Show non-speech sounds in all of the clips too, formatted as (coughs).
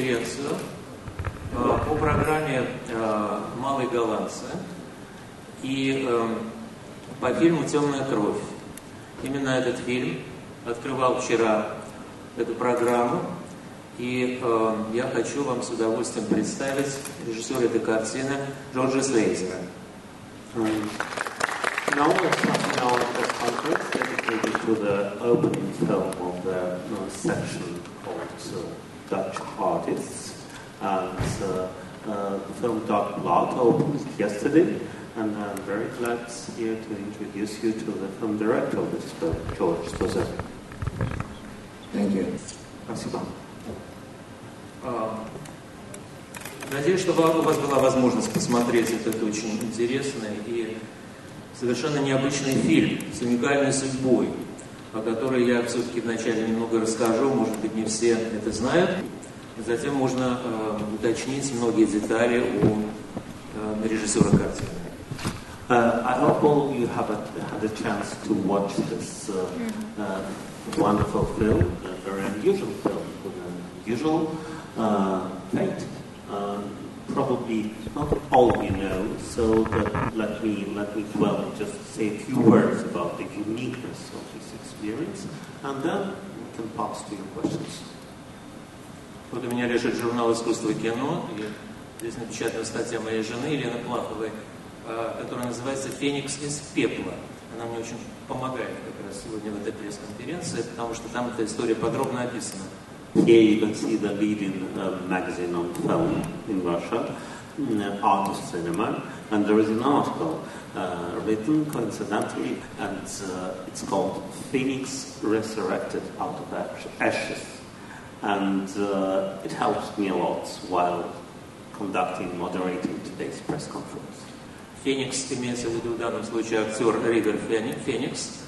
конференцию э, по программе э, «Малые голландцы» и э, по фильму «Темная кровь». Именно этот фильм открывал вчера эту программу, и я хочу вам с удовольствием представить режиссера этой картины Джорджа Слейзера. Now starting our press conference dedicated to the opening film of the uh, section called uh, Dutch Artists. And uh, uh, the film Dark Blood opened yesterday, and I'm very glad here to introduce you to the film director of this film, George Stozer. Thank you. Спасибо. А, Надеюсь, что у вас была возможность посмотреть этот очень интересный и совершенно необычный фильм с уникальной судьбой, о которой я все-таки вначале немного расскажу, может быть, не все это знают. Затем можно э, уточнить многие детали у э, режиссера картины. Uh, I hope all of you have a, had a chance to watch this uh, uh, wonderful film, a very unusual film with an unusual uh, fate. Probably not all you know, so but let me let me dwell and just say a few words about the uniqueness of this experience, and then we can pass to your questions. Вот у меня лежит журнал «Искусство и кино», и здесь напечатана статья моей жены Елены Плаховой, э, которая называется «Феникс из пепла». Она мне очень помогает как раз сегодня в этой пресс-конференции, потому что там эта история подробно описана. Here you can see the leading uh, magazine on film in Russia, uh, Artist Cinema, and there is an article uh, written coincidentally, and uh, it's called Phoenix Resurrected Out of Ash- Ashes. And uh, it helps me a lot while conducting, moderating today's press conference. Феникс имеется в виду в данном случае актер Ривер Фени- Феникс,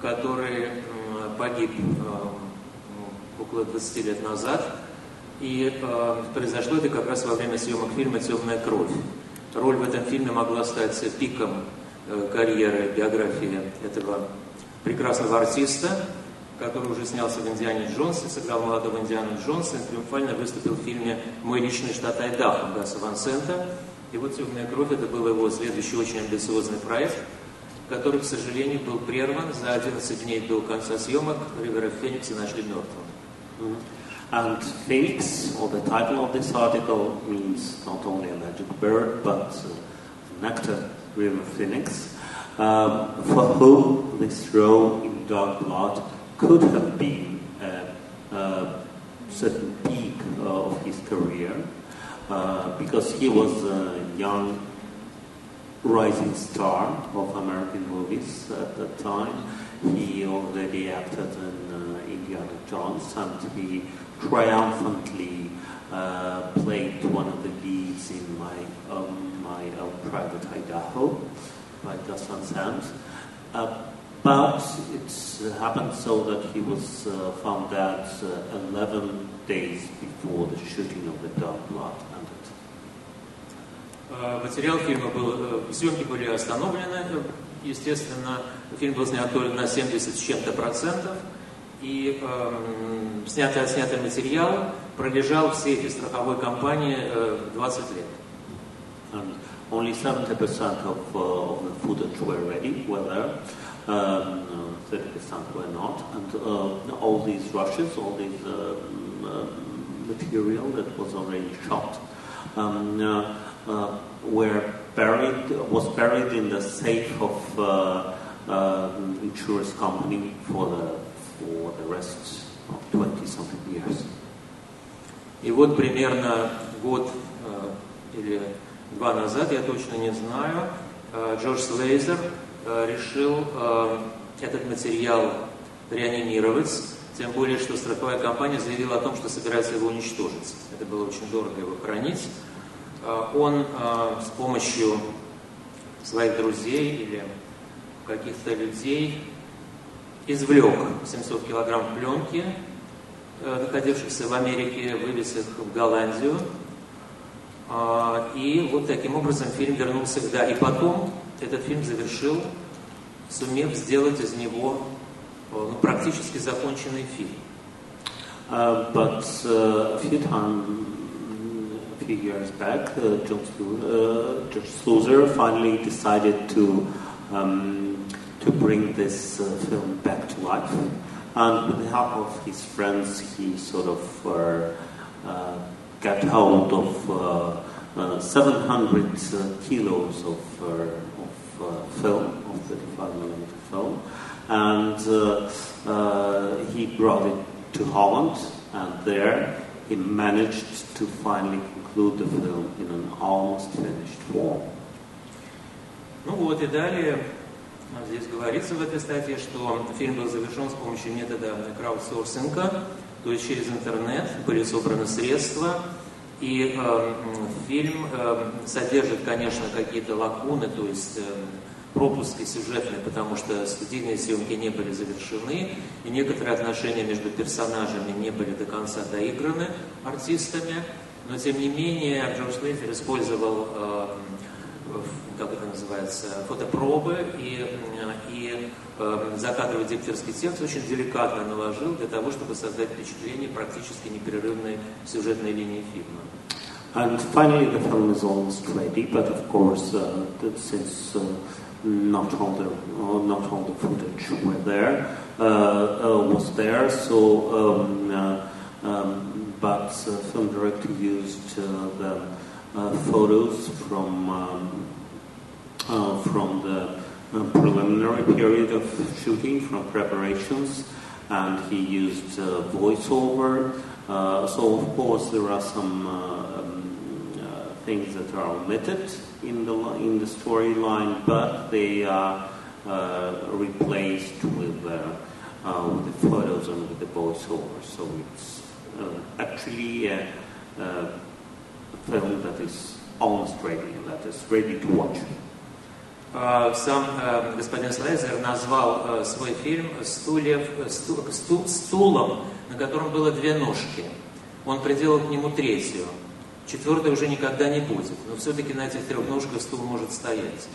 который м, погиб э, м, около 20 лет назад. И э, произошло это как раз во время съемок фильма «Темная кровь». Роль в этом фильме могла стать пиком э, карьеры, биографии этого прекрасного артиста, который уже снялся в «Индиане Джонсе», сыграл молодого Индиана Джонса и триумфально выступил в фильме «Мой личный штат Айдахо» Гаса Ван Сента. И вот «Темная кровь» это был его следующий очень амбициозный проект, который, к сожалению, был прерван за 11 дней до конца съемок. Ривера Феникса нашли мертвым. And Phoenix, or the title of this article, means not only a magic bird, but nectar river phoenix, um, for whom this role in Dark Blood could have been a, a certain peak of his career, uh, because he was a young rising star of American movies at that time. He already acted in uh, Indiana Jones and he triumphantly uh, played one of the leads in my um, my uh, Private Idaho by Gus Van Sant. Uh, but it happened so that he was uh, found out uh, 11 days before the shooting of The Dark Blood ended. Э, Материал фильма был, э, съемки были остановлены, э, естественно, фильм был снят только на 70 с чем-то процентов, и эм, снятый отснятый материал пролежал в сейфе страховой компании э, 20 лет. And only 70% of, uh, of the footage were ready, were there. Um, uh, 30% were not. And uh, all these rushes, all this uh, um, material that was already shot, um, uh, uh, were buried, was buried in the safe of uh, uh, insurance company for the, for the rest of 20 something years. И вот примерно год э, или два назад, я точно не знаю, э, Джордж Слейзер э, решил этот материал реанимировать, тем более, что страховая компания заявила о том, что собирается его уничтожить. Это было очень дорого его хранить. Он с помощью своих друзей или каких-то людей извлек 700 килограмм пленки, э, находившихся в Америке, вывез их в Голландию. А, И вот таким образом фильм вернулся, да, и потом этот фильм завершил, сумев сделать из него э, ну, практически законченный фильм. Uh, but uh, a few time a few years back, uh, George, uh, George Sluizer finally decided to um, to bring this uh, film back to life, and with the help of his friends, he sort of uh, uh, got hold of uh, uh, 700 uh, kilos of, uh, of uh, film, of 35 millimeter film, and uh, uh, he brought it to Holland, and there he managed to finally conclude the film in an almost finished form. Ну вот и далее а, здесь говорится в этой статье, что фильм был завершен с помощью метода краудсорсинга, то есть через интернет были собраны средства, и э, фильм э, содержит, конечно, какие-то лакуны, то есть э, пропуски сюжетные, потому что студийные съемки не были завершены, и некоторые отношения между персонажами не были до конца доиграны артистами, но тем не менее Джордж Лейзер использовал э, как называется, фотопробы и, и э, закадровый дикторский текст очень деликатно наложил для того, чтобы создать впечатление практически непрерывной сюжетной линии фильма. And finally, the film is almost ready, but of course, uh, since uh, not all the uh, not all the footage were there uh, uh, was there, so um, uh, um, but uh, film director used uh, the uh, photos from um, uh, from the uh, preliminary period of shooting, from preparations, and he used uh, voiceover. Uh, so, of course, there are some uh, um, things that are omitted in the in the storyline, but they are replaced with with the photos and with the voiceover. So it's actually a, a film that is almost ready, that is ready to watch. А, Сам э, господин Слайзер назвал э, свой фильм «Стульев, сту- сту- «Стулом, на котором было две ножки». Он приделал к нему третью. Четвертой уже никогда не будет, но все-таки на этих трех ножках стул может стоять.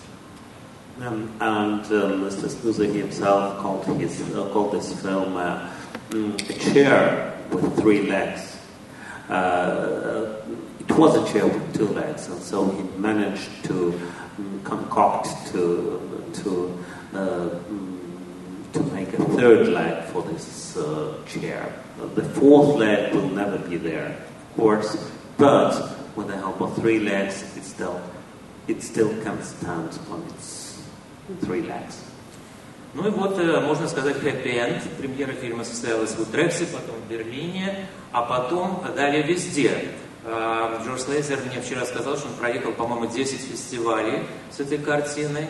Um, and um, Mr. Snoozer himself called, his, uh, called this film uh, mm, a chair with three legs. Uh, it was a chair with two legs, and so he managed to concoct to to uh, mm, to make a third leg for this uh, chair. Uh, the fourth leg will never be there, of course, but with the help of three legs, it still it still can stand on its three legs. Ну и вот, э, можно сказать, хэппи-энд. Премьера фильма состоялась в Утрехте, потом в Берлине, а потом далее везде. Э, Джордж Слейзер мне вчера сказал, что он проехал, по-моему, 10 фестивалей с этой картиной.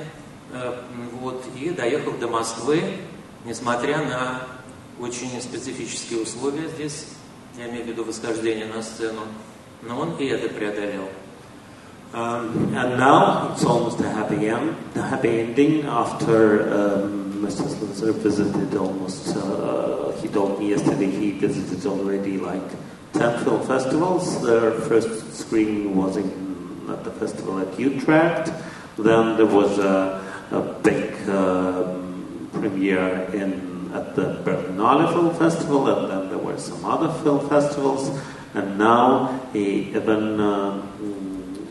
Э, Вот, и доехал до Москвы, несмотря на очень специфические условия здесь, я имею в виду восхождение на сцену, но он и это преодолел. Um, and now it's almost a happy end, a happy ending after um, Mr. Slitzer visited almost. Uh, he told me yesterday he visited already like ten film festivals. Their first screening was in at the festival at Utrecht. Then there was a, a big um, premiere in at the Berlinale Film Festival, and then there were some other film festivals. And now he even um,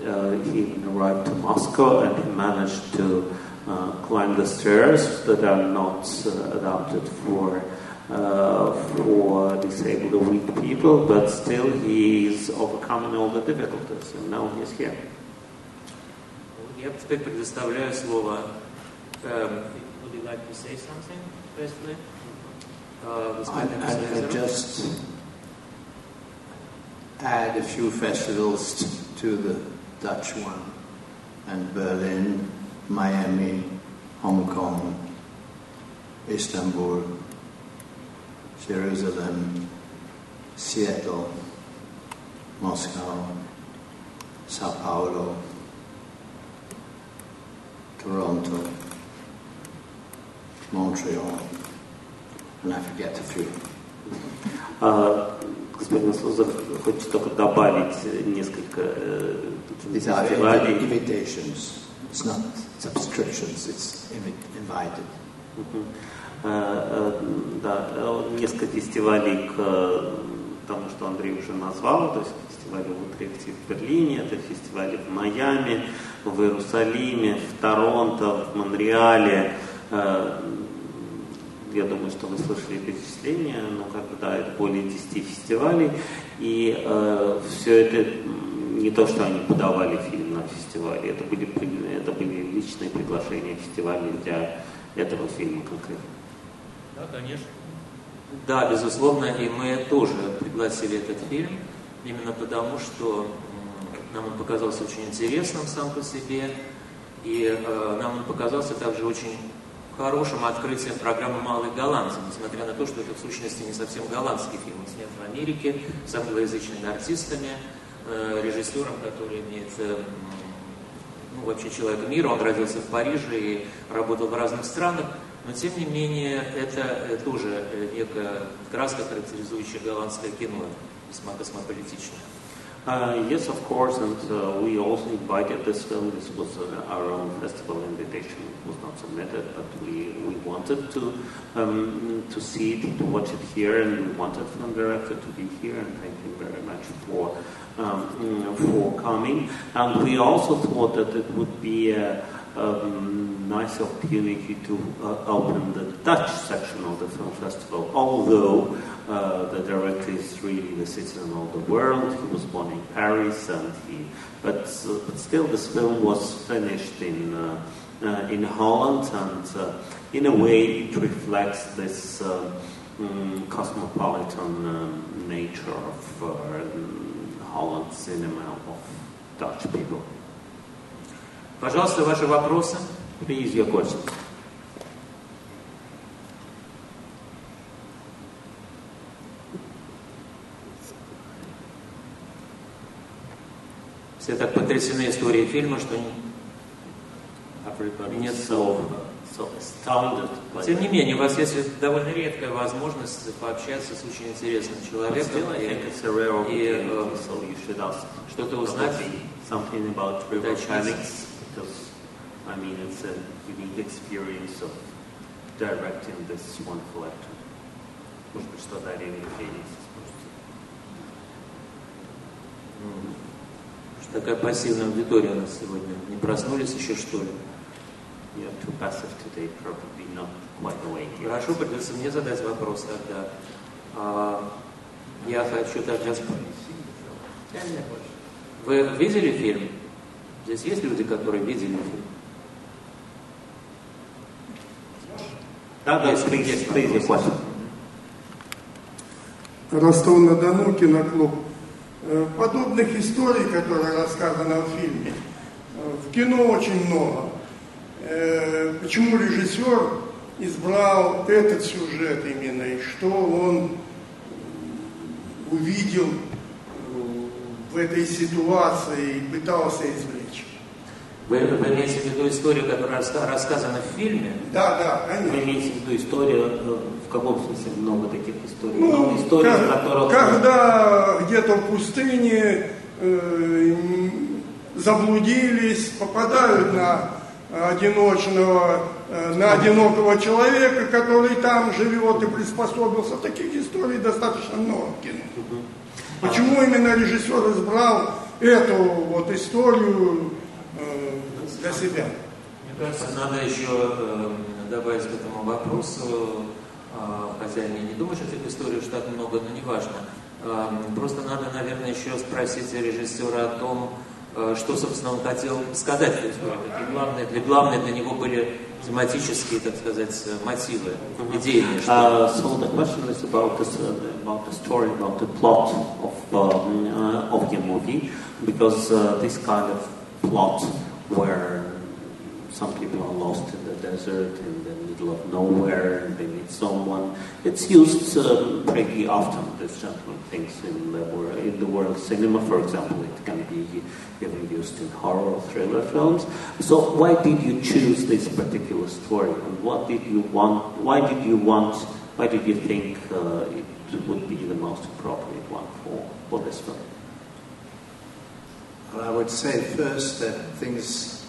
uh, he even arrived to Moscow and he managed to uh, climb the stairs that are not uh, adapted for uh, for disabled or weak people, but still he's overcoming all the difficulties, and now he's here. Я теперь предоставляю слово. эм, Would you like to say something, firstly? Э, I, господин I, I Слейзер. just add a few festivals t- to the Dutch one, and Berlin, Miami, Hong Kong, Istanbul, Jerusalem, Seattle, Moscow, Sao Paulo, Toronto, Montreal, and I forget a few. А, господин Слузов хочет только добавить э, несколько э, These are фестивалей. invitations. It's not subscriptions, it's invi- invited. Мгм. Э, э, Да, э, несколько фестивалей к э, тому, что Андрей уже назвал, то есть фестивали в Утрехте в Берлине, это фестивали в Майами, в Иерусалиме, в Торонто, в Монреале. Э, я думаю, что вы слышали перечисления, но когда это более 10 фестивалей, и э, все это не то, что они подавали фильм на фестивале, это были, это были личные приглашения фестиваля для этого фильма конкретно. Да, конечно. Да, безусловно, и мы тоже пригласили этот фильм, именно потому, что нам он показался очень интересным сам по себе, и э, нам он показался также очень хорошим открытием программы «Малые голландцы», несмотря на то, что это в сущности не совсем голландский фильм, он снят в Америке с англоязычными артистами, э, режиссером, который имеет э, ну, вообще человек мира, он родился в Париже и работал в разных странах, но тем не менее это э, тоже э, некая краска, характеризующая голландское кино, весьма космополитичное. Uh, yes, of course, and uh, we also invited this film. This was uh, our own festival invitation. It was not submitted, but we, we wanted to um, to see it, to watch it here, and we wanted film director to be here. And thank you very much for um, for coming. And we also thought that it would be a, a nice opportunity to uh, open the Dutch section of the film festival, although uh, the director is really the citizen of the world. He was born in Paris, and he, but, uh, but still, this film was finished in uh, uh, in Holland, and uh, in a way, it reflects this um, cosmopolitan um, nature of Holland cinema of Dutch people. Пожалуйста, ваши вопросы. Please, your questions. Все так потрясены историей фильма, что нет слов. Тем не менее, у вас есть довольно редкая возможность пообщаться с очень интересным человеком и, и э, что-то узнать. Something about because I mean it's a unique experience of directing this wonderful actor. Может быть, что-то о Реве Фениксе Такая пассивная аудитория у нас сегодня. Не проснулись еще, что ли? You're too passive today, probably not quite awake yet. Хорошо, придется мне задать вопрос тогда. А, я хочу тогда Вы видели фильм? Здесь есть люди, которые видели фильм? Да, да, please, your question. Ростов-на-Дону, киноклуб. Э, подобных историй, которые рассказаны в фильме, э, в кино очень много. Э, почему режиссер избрал этот сюжет именно, и что он увидел в этой ситуации и пытался извлечь. Вы, вы имеете в виду историю, которая рассказана в фильме? Да, да, конечно. Вы имеете в виду историю, в каком смысле много таких историй? Ну, много историй, как, которых... Когда где-то в пустыне э, заблудились, попадают на одиночного, э, на одинокого человека, который там живет и приспособился. Таких историй достаточно много в кино. Почему именно режиссер избрал эту вот историю э, для себя? Мне кажется, надо еще э, добавить к этому вопросу, хотя я не думаю, что этих историй уж так много, но неважно. Просто надо, наверное, еще спросить режиссера о том, Э, что, собственно, он хотел сказать в истории. Какие главные, для, главные для него были тематические, так сказать, э, мотивы, идейные. Uh, so the question is about, this, uh, about the story, about the plot of, uh, of your movie, because uh, this kind of plot where some people are lost in the desert, in the middle of nowhere, and they meet someone. It's used um, pretty often, this gentleman things in the, in the world cinema, for example. It can be even used in horror or thriller films. So why did you choose this particular story, and what did you want? Why did you want? Why did you think uh, it would be the most appropriate one for, for this film? Well, I would say first that things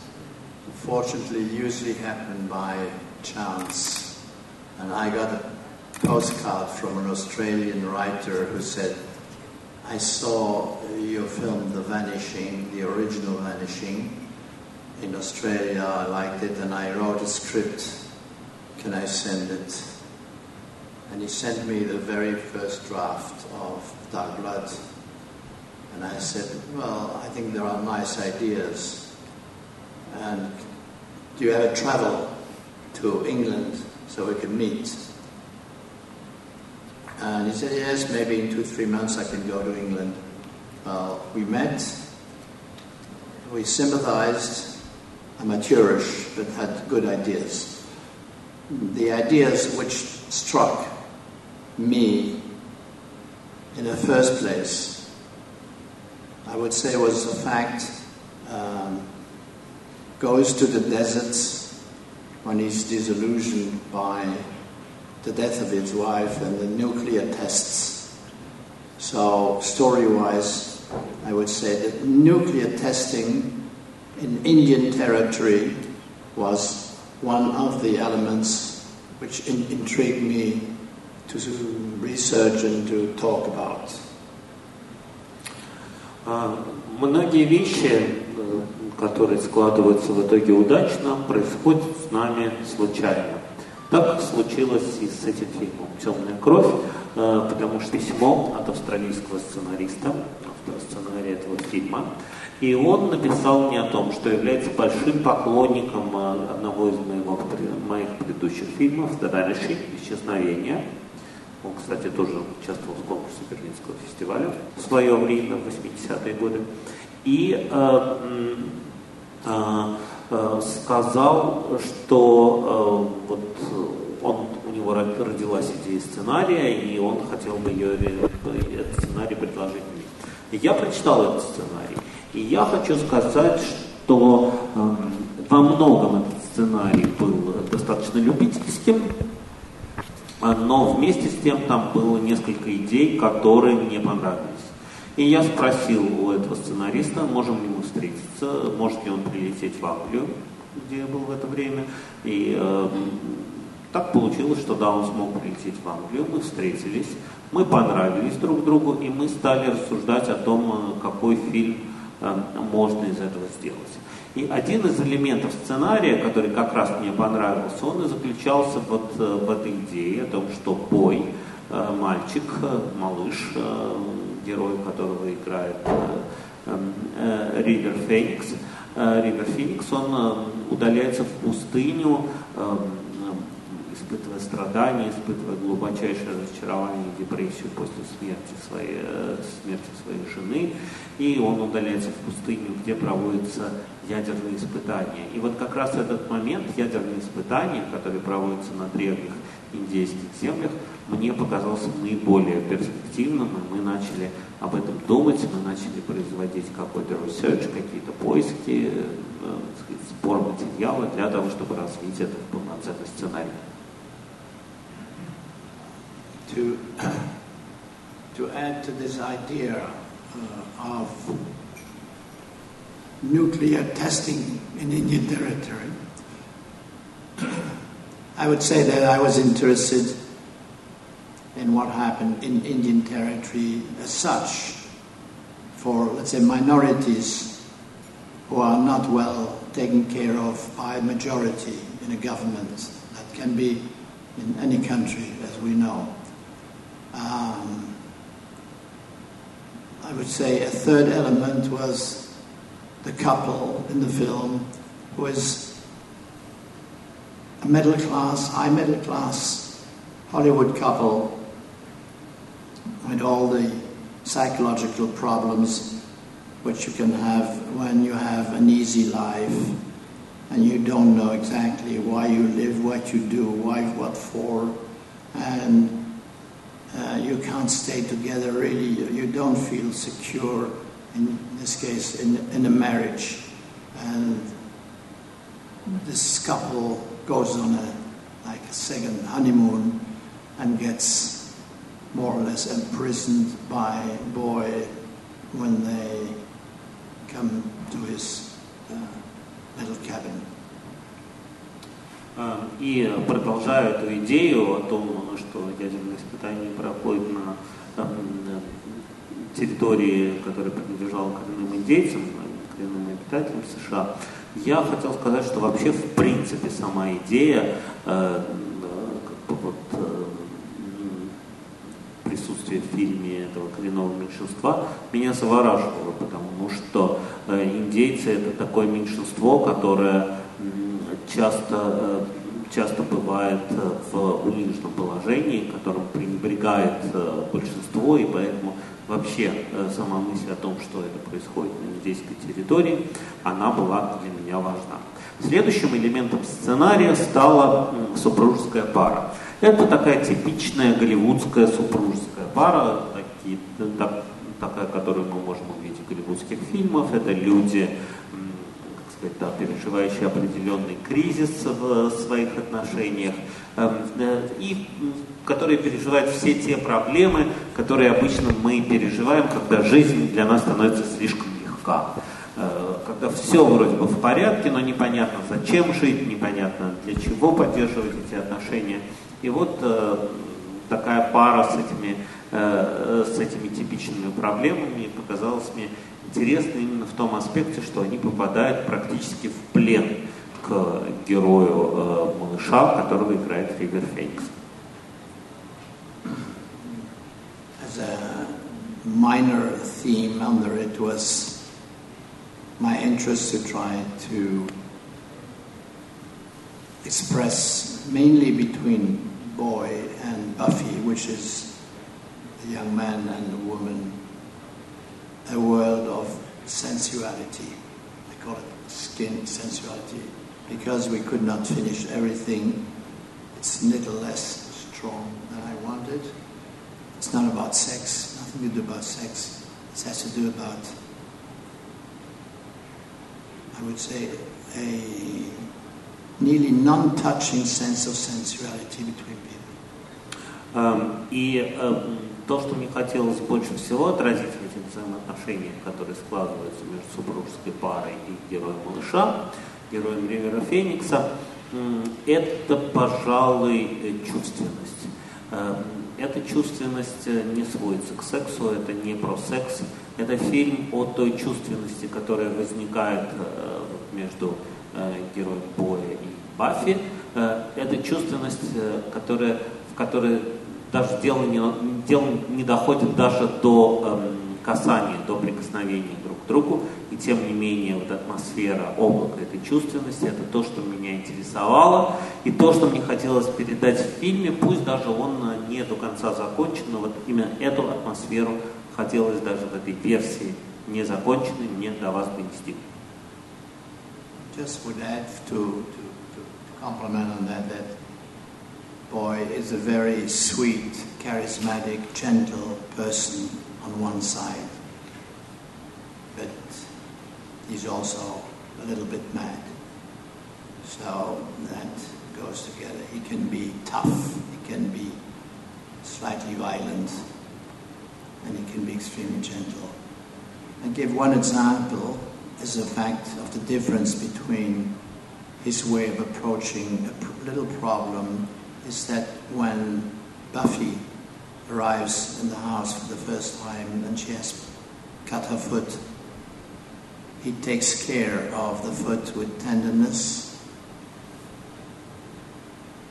fortunately usually happen by chance. And I got a postcard from an Australian writer who said, I saw your film, The Vanishing, the original Vanishing, in Australia. I liked it, and I wrote a script. Can I send it? And he sent me the very first draft of Dark Blood. And I said, Well, I think there are nice ideas. And do you ever travel to England so we can meet? And he said, Yes, maybe in two, three months I can go to England. Well, we met, we sympathized, amateurish, but had good ideas. The ideas which struck me in the first place, I would say, was the fact um, goes to the deserts when he's disillusioned by the death of his wife and the nuclear tests. So, story wise, I would say that nuclear testing in Indian territory was one of the elements which in- intrigued me to research and to talk about. А, Многие вещи, э, которые складываются в итоге удачно, происходят с нами случайно. Так случилось и с этим фильмом «Темная кровь», э, потому что письмо от австралийского сценариста, автора сценария этого фильма, и он написал мне о том, что является большим поклонником э, одного из моих предыдущих фильмов «The Vanishing» «Исчезновение», он, кстати, тоже участвовал в конкурсе Берлинского фестиваля в свое время, в 80-е годы. И э, э, э, сказал, что э, вот он, у него родилась идея сценария, и он хотел бы ее, этот сценарий предложить мне. Я прочитал этот сценарий. И я хочу сказать, что э, во многом этот сценарий был достаточно любительским, но вместе с тем там было несколько идей, которые мне понравились. И я спросил у этого сценариста, можем ли мы встретиться, может ли он прилететь в Англию, где я был в это время. И э, так получилось, что да, он смог прилететь в Англию, мы встретились, мы понравились друг другу, и мы стали рассуждать о том, э, какой фильм э, можно из этого сделать. И один из элементов сценария, который как раз мне понравился, он и заключался вот э, в этой идее о том, что бой, э, мальчик, э, малыш, герой которого играет Ривер Феникс, Ривер Феникс, он удаляется в пустыню, испытывая страдания, испытывая глубочайшее разочарование и депрессию после смерти своей, смерти своей жены. И он удаляется в пустыню, где проводятся ядерные испытания. И вот как раз этот момент ядерные испытания, которые проводятся на древних индейских землях, мне показался наиболее перспективным, и мы начали об этом думать, мы начали производить какой-то research, какие-то поиски, э, сказать, сбор материала для того, чтобы развить этот полноценный сценарий. To, (coughs) to add to this idea uh, of nuclear testing in Indian territory. I would say that I was interested in what happened in Indian territory as such for, let's say, minorities who are not well taken care of by a majority in a government. That can be in any country, as we know. Um, I would say a third element was the couple in the film was a middle class, high middle class Hollywood couple with all the psychological problems which you can have when you have an easy life and you don't know exactly why you live, what you do, why, what for, and uh, you can't stay together really. You don't feel secure in this case, in, in a marriage. And this couple goes on a like a second honeymoon and gets more or less imprisoned by boy when they come to his uh, little cabin. И продолжая эту идею о том, что ядерные испытания проходят на территории, которая принадлежала коренным индейцам, коренным обитателям США, я хотел сказать, что вообще в принципе сама идея э, как бы вот, э, присутствия в фильме этого коренного меньшинства меня завораживало, потому что э, индейцы это такое меньшинство, которое часто, часто бывает в униженном положении, которым пренебрегает большинство, и поэтому вообще сама мысль о том, что это происходит на индейской территории, она была для меня важна. Следующим элементом сценария стала супружеская пара. Это такая типичная голливудская супружеская пара, такие, так, такая, которую мы можем увидеть в голливудских фильмах. Это люди, сказать, да, переживающие определенный кризис в своих отношениях, э, и которые переживают все те проблемы, которые обычно мы переживаем, когда жизнь для нас становится слишком легка. Э, когда все вроде бы в порядке, но непонятно, зачем жить, непонятно, для чего поддерживать эти отношения. И вот э, такая пара с этими, с этими типичными проблемами показалась мне интересны именно в том аспекте, что они попадают практически в плен к герою э, малыша, которого играет Фибер Феникс. As a minor theme under it was my interest to try to express mainly between boy and Buffy, which is the young man and the woman a world of sensuality. I call it skin sensuality because we could not finish everything. It's a little less strong than I wanted. It's not about sex, nothing to do about sex. It has to do about, I would say, a nearly non-touching sense of sensuality between people. Um, и um, то, что мне хотелось больше всего отразить в этих взаимоотношениях, которые складываются между супружеской парой и героем малыша, героем Ривера Феникса, это, пожалуй, чувственность. Эм, эта чувственность э, не сводится к сексу, это не про секс, это фильм о той чувственности, которая возникает э, между э, героем Боя и Баффи. Это чувственность, которая, в которой даже дело не, дело не доходит даже до эм, касания, до прикосновения друг к другу, и тем не менее вот атмосфера облака этой чувственности, это то, что меня интересовало, и то, что мне хотелось передать в фильме, пусть даже он э, не до конца закончен, но вот именно эту атмосферу хотелось даже в этой версии незаконченной мне до вас that boy is a very sweet, charismatic, gentle person on one side, he's also a little bit mad. So that goes together. He can be tough, he can be slightly violent, and he can be extremely gentle. I give one example as a fact of the difference between his way of approaching a little problem is that when Buffy arrives in the house for the first time and she has cut her foot, he takes care of the foot with tenderness.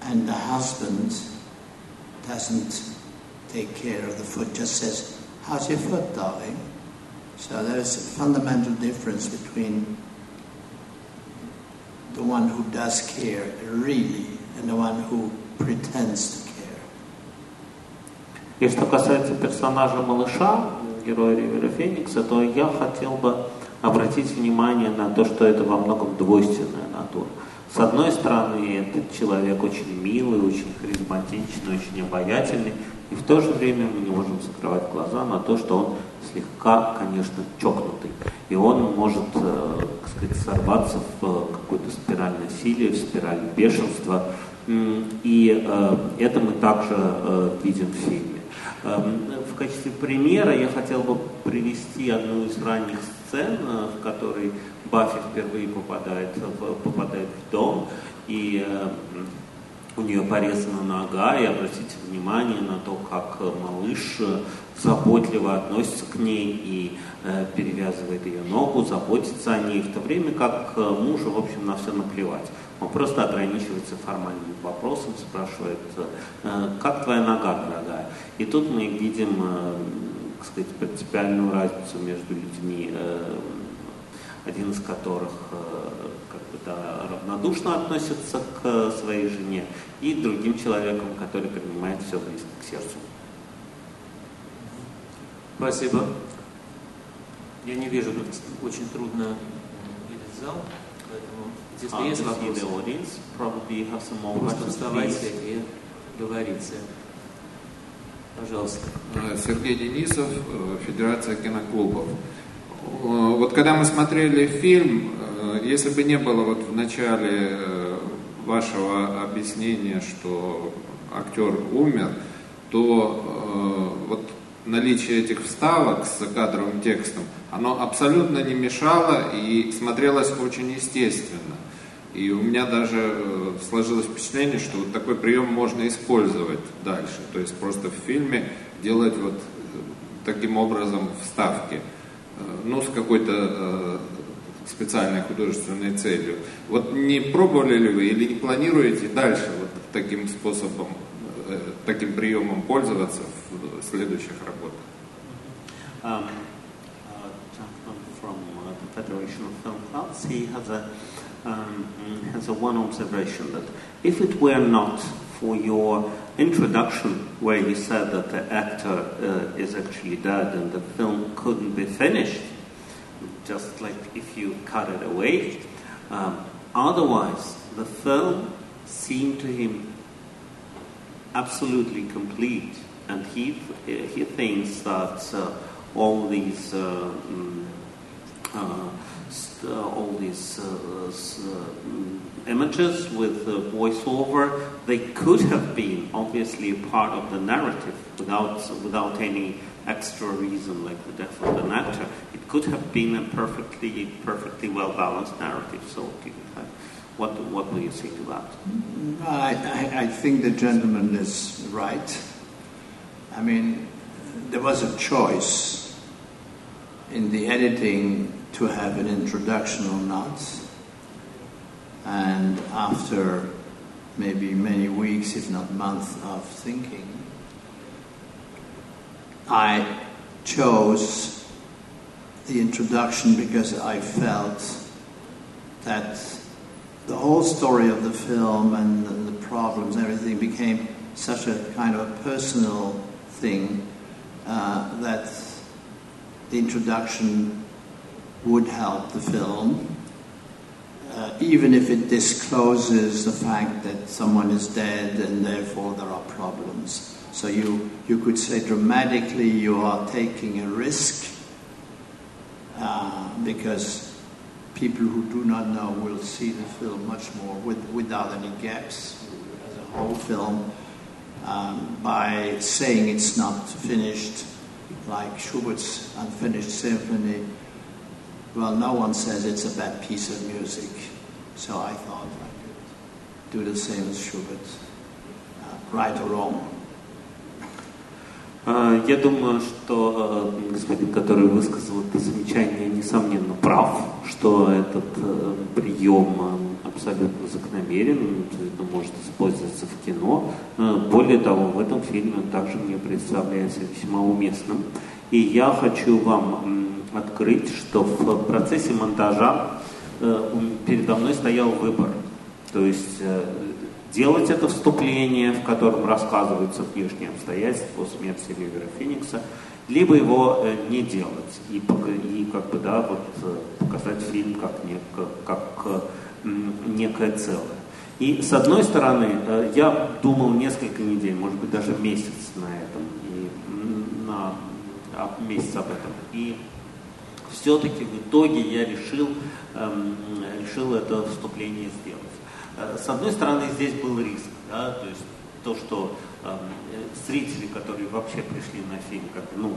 And the husband doesn't take care of the foot, just says, How's your foot, darling? So there's a fundamental difference between the one who does care really and the one who pretends to care. И что касается персонажа малыша, героя Ривера Феникса, то я хотел бы обратить внимание на то, что это во многом двойственная натура. С одной стороны, этот человек очень милый, очень харизматичный, очень обаятельный, и в то же время мы не можем закрывать глаза на то, что он слегка, конечно, чокнутый. И он может, э, так сказать, сорваться в какую-то спираль насилия, в спираль бешенства, и э, это мы также э, видим в фильме. Эм, в качестве примера я хотел бы привести одну из ранних сцен, э, в которой Баффи впервые попадает, попадает в дом, и у нее порезана нога, и обратите внимание на то, как малыш заботливо относится к ней и э, перевязывает ее ногу, заботится о ней, в то время как э, мужу, в общем, на все наплевать. Он просто ограничивается формальным вопросом, спрашивает, э, как твоя нога, дорогая. И тут мы видим, э, так сказать, принципиальную разницу между людьми, э, один из которых э, как бы, да, равнодушно относится к своей жене, и другим человеком, который принимает все близко к сердцу. Спасибо. Я не вижу, тут очень трудно видеть зал, поэтому если Uh, есть to see вопросы, audience, probably have some more просто вставайте и говорите. Пожалуйста. Э, Сергей Денисов, э, Федерация киноклубов. Э, Вот когда мы смотрели фильм, если бы не было вот в начале вашего объяснения, что актер умер, то вот наличие этих вставок с закадровым текстом, оно абсолютно не мешало и смотрелось очень естественно. И у меня даже э, сложилось впечатление, что вот такой прием можно использовать дальше. То есть просто в фильме делать вот э, таким образом вставки. Э, Ну, с какой-то специальной художественной целью. Вот не пробовали ли вы или не планируете дальше вот таким способом, таким приемом пользоваться в следующих работах? Um, uh, from uh, the Federation of Film Clubs, he has a um, has a one observation that if it were not for your introduction, where you said that the actor uh, is actually dead and the film couldn't be finished, just like if you cut it away, um, otherwise the film seemed to him absolutely complete, and he he thinks that uh, all these uh, mm, uh, all these uh, uh, images with uh, voiceover they could have been obviously part of the narrative without without any extra reason like the death of an actor. It could have been a perfectly perfectly well balanced narrative. So, what what will you that? I, I, I think the gentleman is right. I mean, there was a choice in the editing to have an introduction or not. And after maybe many weeks, if not months, of thinking, I chose the introduction because I felt that the whole story of the film and the, problems and everything became such a kind of a personal thing uh, that the introduction would help the film, uh, even if it discloses the fact that someone is dead and therefore there are problems. So you, you could say dramatically you are taking a risk uh, because people who do not know will see the film much more with, without any gaps as a whole film um, by saying it's not finished like Schubert's unfinished symphony well no one says it's a bad piece of music so I thought I could do the same as Schubert uh, right or wrong А, Я думаю, что э, господин, который высказал это замечание, несомненно прав, Что этот э, прием э, абсолютно закономерен, это может использоваться в кино. Э, Более того, в этом фильме он также мне представляется весьма уместным. И я хочу вам открыть, что в процессе монтажа передо мной стоял выбор. То есть делать это вступление, в котором рассказываются внешние обстоятельства смерти Ривера Феникса, либо его э, не делать и, и как бы да вот э, показать фильм как, нек- как э, некое целое. И с одной стороны, я думал несколько недель, может быть даже месяц на этом, и на а, месяц об этом. И все-таки в итоге я решил, эм, решил это вступление сделать. С одной стороны, здесь был риск, да, то есть то, что зрители, которые вообще пришли на фильм, как, ну,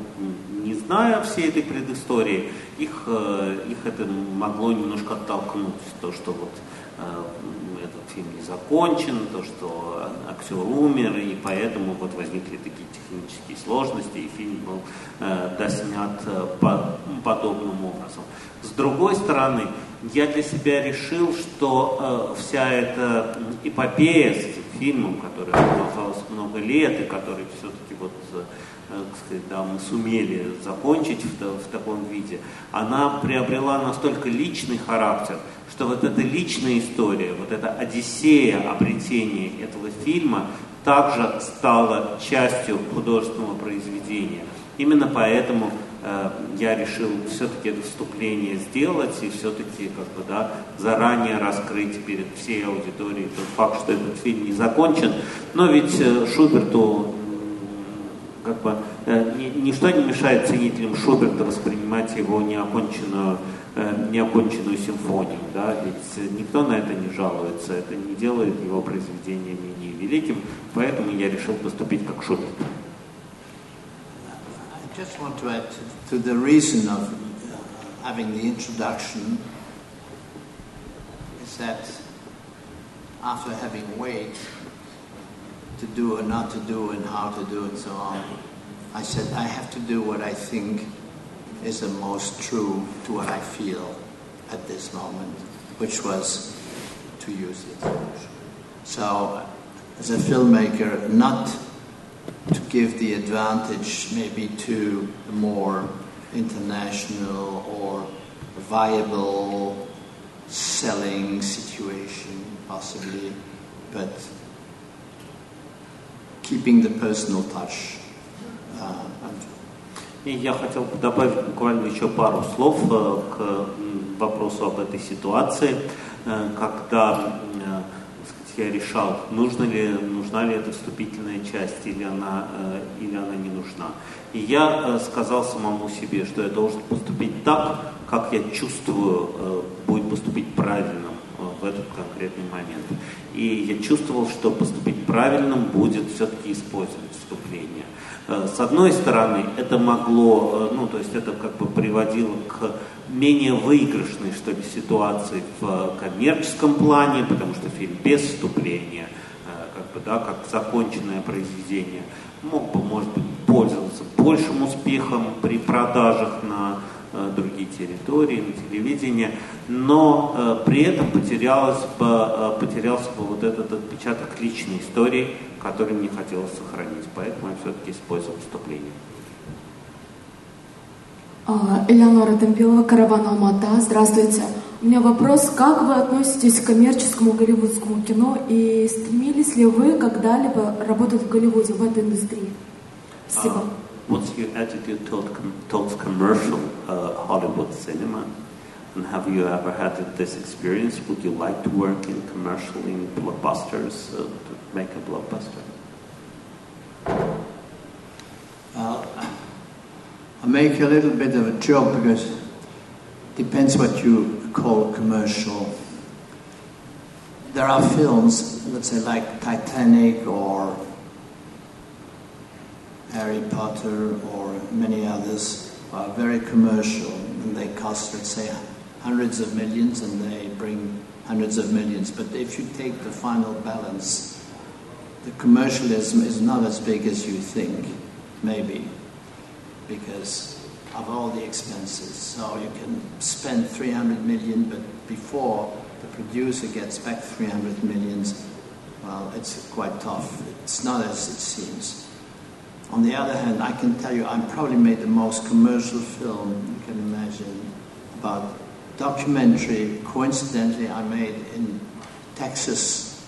не зная всей этой предыстории, их, э, их это могло немножко оттолкнуть, то, что вот э, этот фильм не закончен, то, что актер умер, и поэтому вот возникли такие технические сложности, и фильм был э, доснят э, по, подобным образом. С другой стороны, я для себя решил, что э, вся эта эпопея фильмом, который продолжалась много лет, и который все-таки вот э, так сказать, да, мы сумели закончить в, в таком виде, она приобрела настолько личный характер, что вот эта личная история, вот эта одиссея обретения этого фильма также стала частью художественного произведения. Именно поэтому я решил все-таки это вступление сделать и все-таки как бы, да, заранее раскрыть перед всей аудиторией тот факт, что этот фильм не закончен. Но ведь э, Шуберту как бы э, ничто не мешает ценителям Шуберта воспринимать его неоконченную, э, неоконченную симфонию. Да? Ведь никто на это не жалуется, это не делает его произведение менее великим, поэтому я решил поступить как Шуберт. Just want to add to the reason of uh, having the introduction is that after having weighed to do or not to do and how to do and so on. I said, I have to do what I think is the most true to what I feel at this moment, which was to use the it. So, as a filmmaker, not to give the advantage maybe to a more international or viable selling situation, possibly, but keeping the personal touch. Uh, И я хотел бы добавить буквально еще пару слов э, к вопросу об этой ситуации, э, когда э, я решал, нужно ли, нужна ли эта вступительная часть или она, или она не нужна. И я сказал самому себе, что я должен поступить так, как я чувствую будет поступить правильно в этот конкретный момент. И я чувствовал, что поступить правильным будет все-таки использовать вступление. Э, с одной стороны, это могло, э, ну, то есть это как бы приводило к менее выигрышной, что ли, ситуации в коммерческом плане, потому что фильм без вступления, э, как бы, да, как законченное произведение, мог бы, может быть, пользоваться большим успехом при продажах на Э, другие территории, на телевидение, но э, при этом потерялось бы, э, потерялся бы вот этот отпечаток личной истории, который мне хотелось сохранить. Поэтому я все-таки использовал вступление. А, Элеонора Тампилова, Караван Алмата. Здравствуйте. У меня вопрос, как вы относитесь к коммерческому голливудскому кино и стремились ли вы когда-либо работать в Голливуде, в этой индустрии? Спасибо. А, What's your attitude towards commercial uh, Hollywood cinema? And have you ever had this experience? Would you like to work in commercial, in blockbusters, uh, to make a blockbuster? Well, I make a little bit of a joke because it depends what you call commercial. There are films, let's say like Titanic or Harry Potter or many others are very commercial and they cost, let's say, hundreds of millions and they bring hundreds of millions. But if you take the final balance, the commercialism is not as big as you think, maybe, because of all the expenses. So you can spend 300 million, but before the producer gets back 300 millions, well, it's quite tough. It's not as it seems. On the other hand, I can tell you I probably made the most commercial film you can imagine about documentary. Coincidentally, I made in Texas,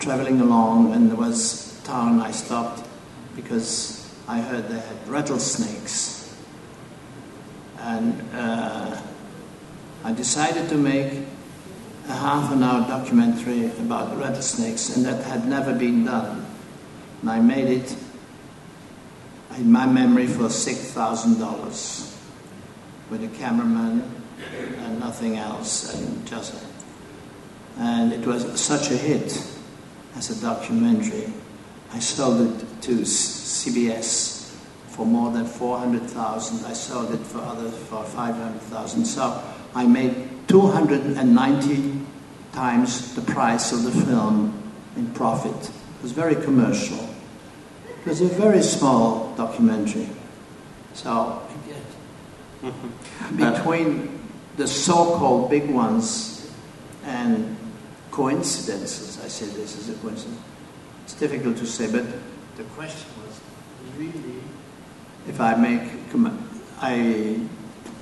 traveling along, and there was a town I stopped because I heard they had rattlesnakes. And uh, I decided to make a half an hour documentary about rattlesnakes, and that had never been done. And I made it in my memory, for $6,000 with a cameraman and nothing else, and just, and it was such a hit as a documentary I sold it to CBS for more than 400,000. I sold it for others for 500,000. So I made 290 times the price of the film in profit. It was very commercial. It was a very small documentary. So mm-hmm. (laughs) between the so-called big ones and coincidences, I say this is a coincidence. It's difficult to say, but the question was really if I make I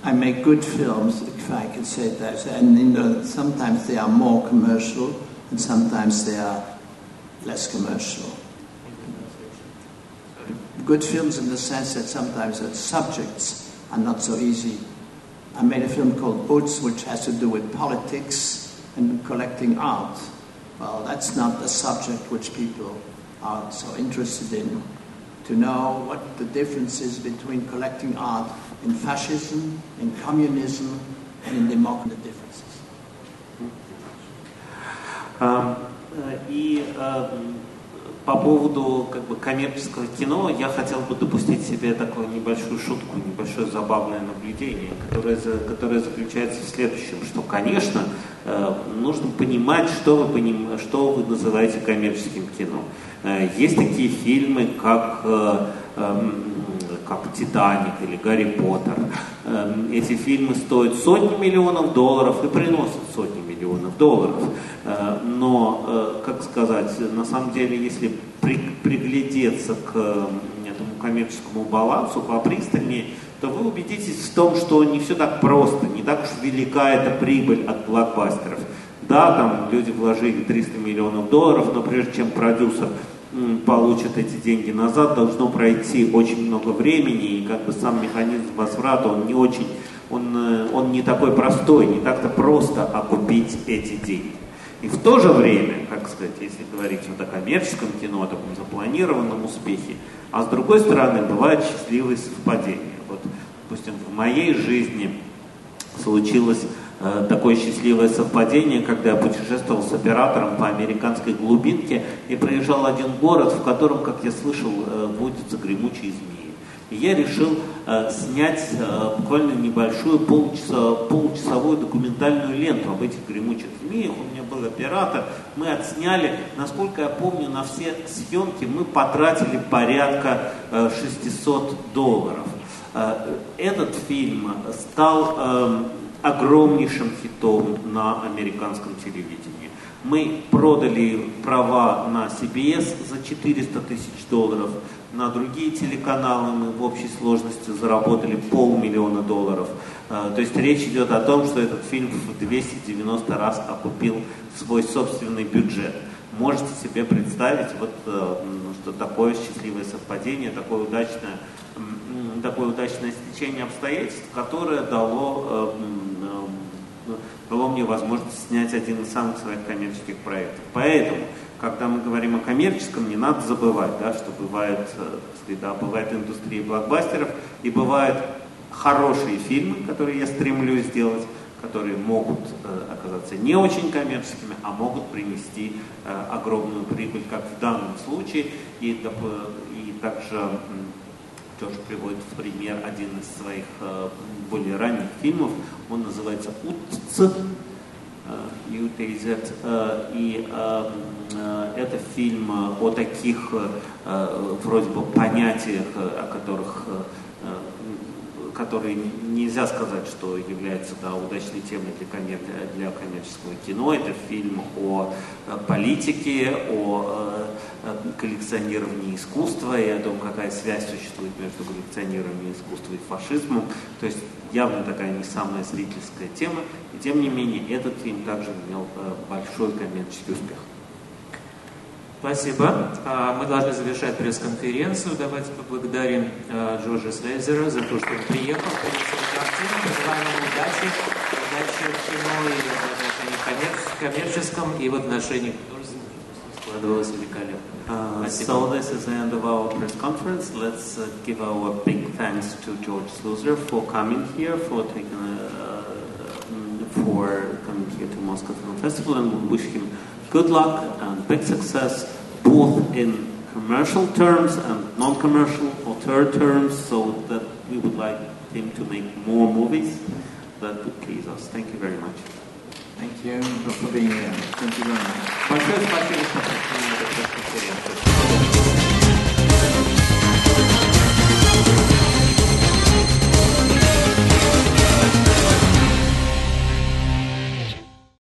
I make good films, if I can say that, and you know, sometimes they are more commercial, and sometimes they are less commercial. Good films in the sense that sometimes the subjects are not so easy. I made a film called Boots, which has to do with politics and collecting art. Well, that's not the subject which people are so interested in. To know what the difference is between collecting art in fascism, in communism, and in democracy, the differences. Um, и по поводу как бы, коммерческого кино я хотел бы допустить себе такую небольшую шутку, небольшое забавное наблюдение, которое, которое заключается в следующем, что, конечно, э, нужно понимать, что вы, поним, что вы называете коммерческим кино. Э, есть такие фильмы, как, э, эм, как «Титаник» или «Гарри Поттер». Эм, эти фильмы стоят сотни миллионов долларов и приносят сотни миллионов долларов. Э, но, как сказать, на самом деле, если приглядеться к этому коммерческому балансу попристальнее, то вы убедитесь в том, что не все так просто, не так уж велика эта прибыль от блокбастеров. Да, там люди вложили 300 миллионов долларов, но прежде чем продюсер получит эти деньги назад, должно пройти очень много времени, и как бы сам механизм возврата, он не очень, он, э, он не такой простой, не так-то просто окупить эти деньги. И в то же время, как сказать, если говорить вот о коммерческом кино, о таком запланированном успехе, а с другой стороны, бывают счастливые совпадения. Вот, допустим, в моей жизни случилось такое счастливое совпадение, когда я путешествовал с оператором по американской глубинке и проезжал один город, в котором, как я слышал, э, водятся гремучие змеи. И я решил э, снять э, буквально небольшую полчаса, получасовую документальную ленту об этих гремучих змеях. У меня был оператор, мы отсняли, насколько я помню, на все съемки мы потратили порядка э, 600 долларов. Э, этот фильм стал эм, огромнейшим хитом на американском телевидении. Мы продали права на CBS за 400 тысяч долларов, на другие телеканалы мы в общей сложности заработали полмиллиона долларов. Э, то есть речь идет о том, что этот фильм в 290 раз окупил свой собственный бюджет. Можете себе представить, вот, э, что такое счастливое совпадение, такое удачное такое удачное стечение обстоятельств, которое дало, э, дало мне возможность снять один из самых своих коммерческих проектов. Поэтому, когда мы говорим о коммерческом, не надо забывать, да, что бывает, э, да, бывает индустрия блокбастеров и бывают хорошие фильмы, которые я стремлюсь сделать, которые могут э, оказаться не очень коммерческими, а могут принести э, огромную прибыль, как в данном случае. И, и также тоже приводит в пример один из своих э, более ранних фильмов. Он называется «Утц», UTZ, э, э, и это фильм о таких вроде бы понятиях, о которых который нельзя сказать, что является да, удачной темой для, коммер... для коммерческого кино. Это фильм о э, политике, о э, коллекционировании искусства и о том, какая связь существует между коллекционированием искусства и фашизмом. То есть явно такая не самая зрительская тема. И тем не менее, этот фильм также имел э, большой коммерческий успех. Спасибо. А, мы должны завершать пресс-конференцию. Давайте поблагодарим а, Джорджа Слейзера за то, что он приехал, принесел картину. Пожелаем ему удачи, удачи в кино и в отношении коммерческом, и в отношении художественных. Складывалось великолепно. Uh, so this is the end of our press conference. Let's uh, give our big thanks to George Sluzer for coming here, for taking, uh, for coming here to Moscow Film Festival, and we wish him good luck and big success both in commercial terms and non-commercial auteur terms so that we would like him to make more movies that would please us. Thank you very much. Thank you for being here. Thank you very much.